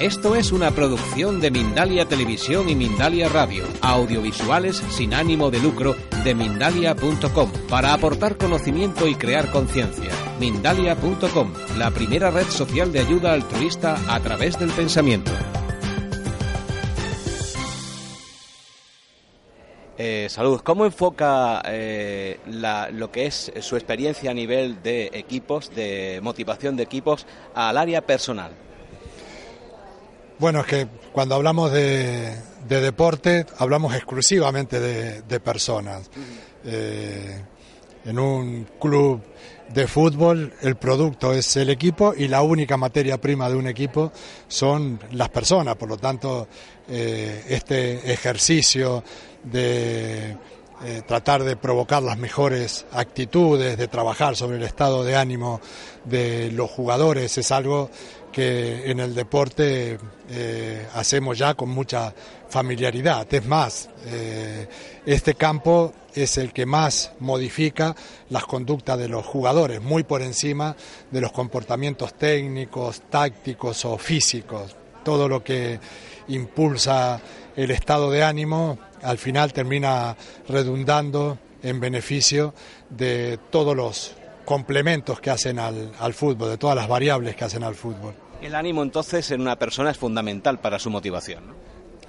Esto es una producción de Mindalia Televisión y Mindalia Radio, audiovisuales sin ánimo de lucro de mindalia.com, para aportar conocimiento y crear conciencia. Mindalia.com, la primera red social de ayuda altruista a través del pensamiento. Eh, salud, ¿cómo enfoca eh, lo que es su experiencia a nivel de equipos, de motivación de equipos, al área personal? Bueno, es que cuando hablamos de, de deporte, hablamos exclusivamente de, de personas. Eh, en un club de fútbol, el producto es el equipo y la única materia prima de un equipo son las personas. Por lo tanto, eh, este ejercicio de eh, tratar de provocar las mejores actitudes, de trabajar sobre el estado de ánimo de los jugadores, es algo que en el deporte eh, hacemos ya con mucha familiaridad. Es más, eh, este campo es el que más modifica las conductas de los jugadores, muy por encima de los comportamientos técnicos, tácticos o físicos. Todo lo que impulsa el estado de ánimo al final termina redundando en beneficio de todos los complementos que hacen al, al fútbol, de todas las variables que hacen al fútbol. El ánimo entonces en una persona es fundamental para su motivación. ¿no?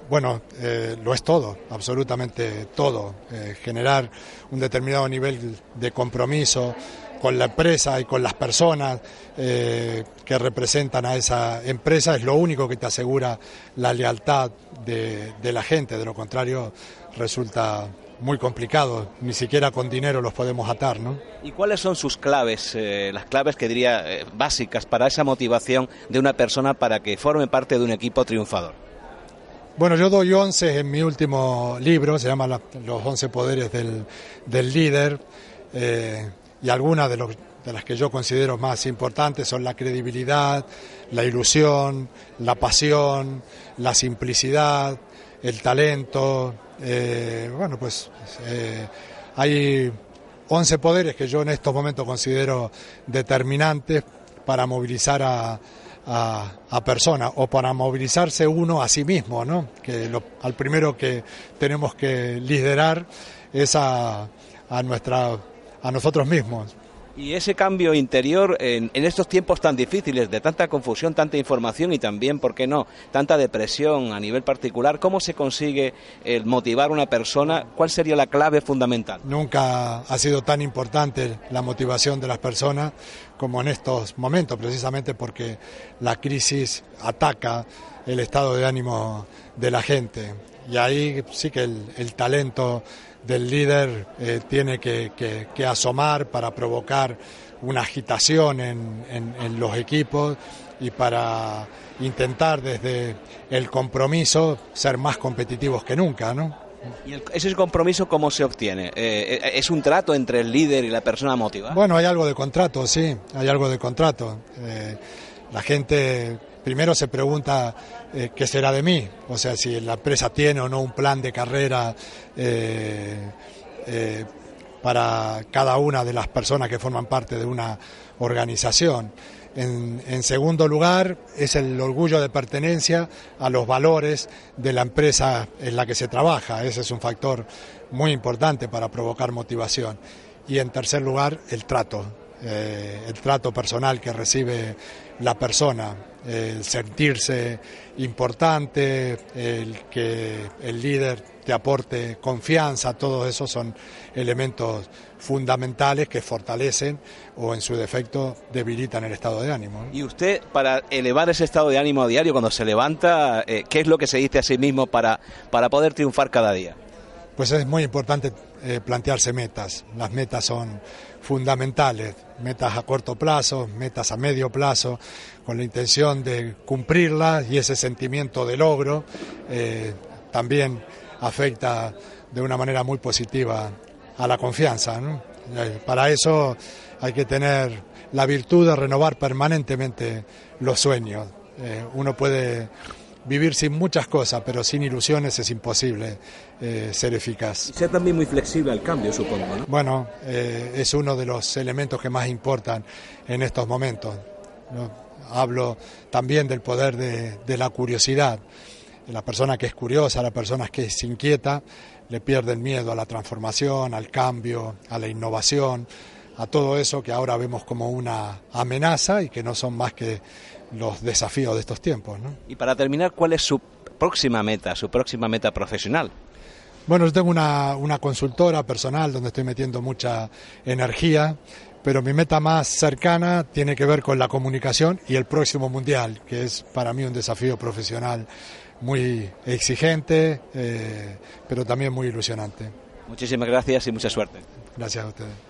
Bueno, eh, lo es todo, absolutamente todo. Eh, generar un determinado nivel de compromiso con la empresa y con las personas eh, que representan a esa empresa es lo único que te asegura la lealtad de, de la gente. De lo contrario, resulta muy complicado. Ni siquiera con dinero los podemos atar, ¿no? ¿Y cuáles son sus claves, eh, las claves que diría eh, básicas para esa motivación de una persona para que forme parte de un equipo triunfador? Bueno, yo doy 11 en mi último libro, se llama la- Los 11 poderes del, del líder, eh, y algunas de, los- de las que yo considero más importantes son la credibilidad, la ilusión, la pasión, la simplicidad, el talento. eh, bueno, pues eh, hay 11 poderes que yo en estos momentos considero determinantes para movilizar a, a, personas o para movilizarse uno a sí mismo, ¿no? Que lo, al primero que tenemos que liderar es a, a nuestra a nosotros mismos. Y ese cambio interior en, en estos tiempos tan difíciles, de tanta confusión, tanta información y también, ¿por qué no?, tanta depresión a nivel particular, ¿cómo se consigue el motivar a una persona? ¿Cuál sería la clave fundamental? Nunca ha sido tan importante la motivación de las personas como en estos momentos, precisamente porque la crisis ataca el estado de ánimo de la gente. Y ahí sí que el, el talento del líder eh, tiene que, que- que asomar para provocar una agitación en, en- en los equipos y para intentar desde el compromiso ser más competitivos que nunca, ¿no? ¿Y el- ese compromiso cómo se obtiene? Eh, eh, ¿Es un trato entre el líder y la persona motivada? Bueno, hay algo de contrato, sí, hay algo de contrato. Eh, la gente primero se pregunta eh, qué será de mí, o sea, si la empresa tiene o no un plan de carrera eh, eh, para cada una de las personas que forman parte de una organización. En, en segundo lugar, es el orgullo de pertenencia a los valores de la empresa en la que se trabaja. Ese es un factor muy importante para provocar motivación. Y en tercer lugar, el trato, eh, el trato personal que recibe la persona, el sentirse importante, el que el líder te aporte confianza, todos esos son elementos fundamentales que fortalecen o en su defecto debilitan el estado de ánimo. Y usted, para elevar ese estado de ánimo a diario, cuando se levanta, eh, ¿qué es lo que se dice a sí mismo para, para poder triunfar cada día? Pues es muy importante eh, plantearse metas. Las metas son fundamentales, metas a corto plazo, metas a medio plazo, con la intención de cumplirlas y ese sentimiento de logro eh, también afecta de una manera muy positiva a la confianza. Eh, para eso hay que tener la virtud de renovar permanentemente los sueños. Uno puede vivir sin muchas cosas, pero sin ilusiones es imposible eh, ser eficaz. Y ser también muy flexible al cambio, supongo. ¿no? Bueno, es uno de los elementos que más importan en estos momentos. Hablo también del poder de, de la curiosidad. La persona que es curiosa, la persona que es inquieta, le pierde el miedo a la transformación, al cambio, a la innovación, a todo eso que ahora vemos como una amenaza y que no son más que los desafíos de estos tiempos. ¿no? Y para terminar, ¿cuál es su próxima meta, su próxima meta profesional? Bueno, yo tengo una, una consultora personal donde estoy metiendo mucha energía, pero mi meta más cercana tiene que ver con la comunicación y el próximo mundial, que es para mí un desafío profesional muy exigente, eh, pero también muy ilusionante. Muchísimas gracias y mucha suerte. Gracias a ustedes.